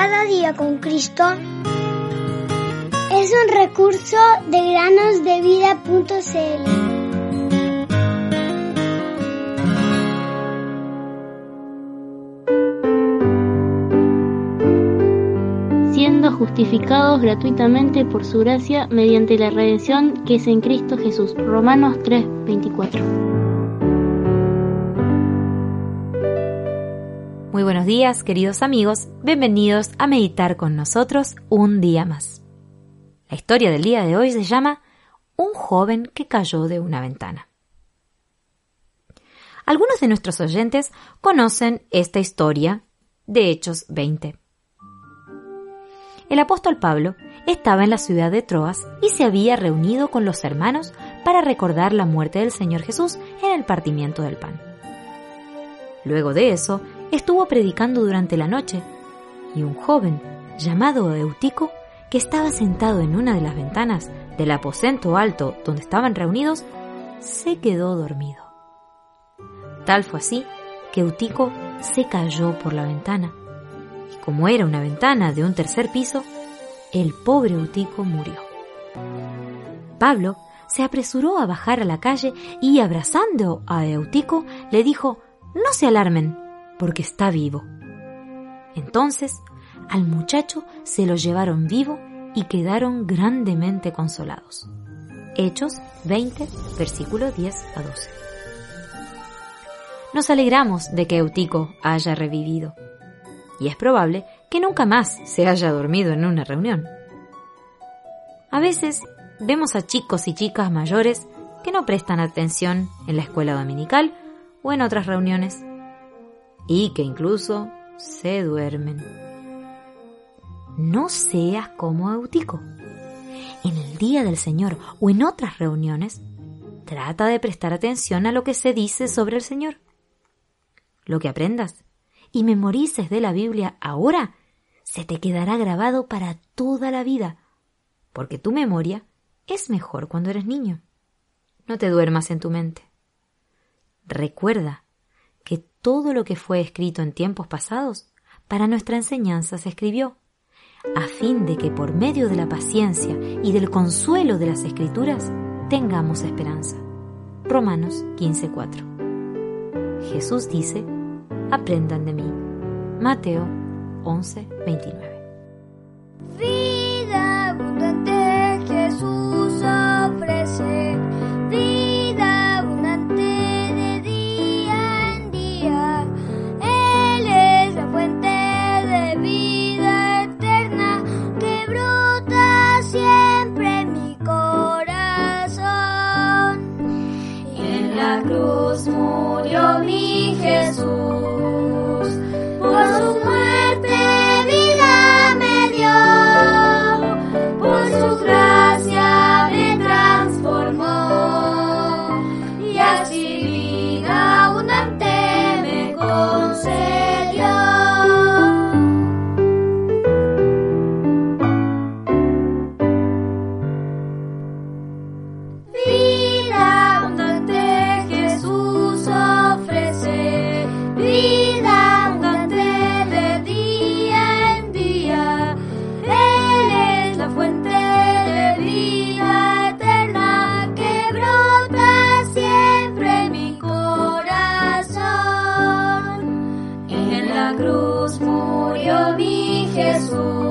Cada día con Cristo es un recurso de granosdevida.cl. siendo justificados gratuitamente por su gracia mediante la redención que es en Cristo Jesús. Romanos 3:24. Muy buenos días, queridos amigos. Bienvenidos a meditar con nosotros un día más. La historia del día de hoy se llama Un joven que cayó de una ventana. Algunos de nuestros oyentes conocen esta historia de Hechos 20. El apóstol Pablo estaba en la ciudad de Troas y se había reunido con los hermanos para recordar la muerte del Señor Jesús en el partimiento del pan. Luego de eso, estuvo predicando durante la noche y un joven llamado Eutico, que estaba sentado en una de las ventanas del aposento alto donde estaban reunidos, se quedó dormido. Tal fue así que Eutico se cayó por la ventana y como era una ventana de un tercer piso, el pobre Eutico murió. Pablo se apresuró a bajar a la calle y abrazando a Eutico le dijo, no se alarmen, porque está vivo. Entonces al muchacho se lo llevaron vivo y quedaron grandemente consolados. Hechos 20, versículo 10 a 12. Nos alegramos de que Eutico haya revivido, y es probable que nunca más se haya dormido en una reunión. A veces vemos a chicos y chicas mayores que no prestan atención en la escuela dominical o en otras reuniones y que incluso se duermen. No seas como Eutico. En el día del Señor o en otras reuniones, trata de prestar atención a lo que se dice sobre el Señor. Lo que aprendas y memorices de la Biblia ahora se te quedará grabado para toda la vida, porque tu memoria es mejor cuando eres niño. No te duermas en tu mente. Recuerda que todo lo que fue escrito en tiempos pasados para nuestra enseñanza se escribió, a fin de que por medio de la paciencia y del consuelo de las escrituras tengamos esperanza. Romanos 15:4. Jesús dice, aprendan de mí. Mateo 11:29. Vida murió mi mim, Jesus.